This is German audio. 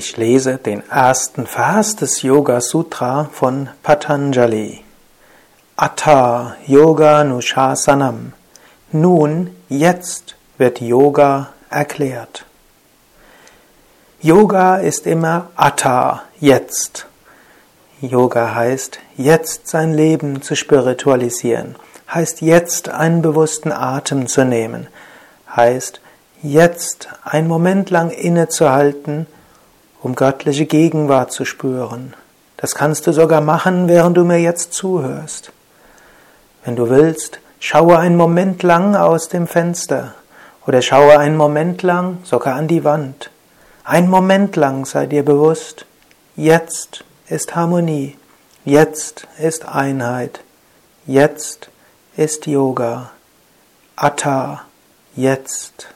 Ich lese den ersten Vers des Yoga Sutra von Patanjali. Atta Yoga Nushasanam. Nun, jetzt wird Yoga erklärt. Yoga ist immer Atta, jetzt. Yoga heißt, jetzt sein Leben zu spiritualisieren, heißt jetzt einen bewussten Atem zu nehmen, heißt jetzt einen Moment lang innezuhalten um göttliche Gegenwart zu spüren. Das kannst du sogar machen, während du mir jetzt zuhörst. Wenn du willst, schaue einen Moment lang aus dem Fenster oder schaue einen Moment lang sogar an die Wand. Ein Moment lang sei dir bewusst, jetzt ist Harmonie, jetzt ist Einheit, jetzt ist Yoga, Atta, jetzt.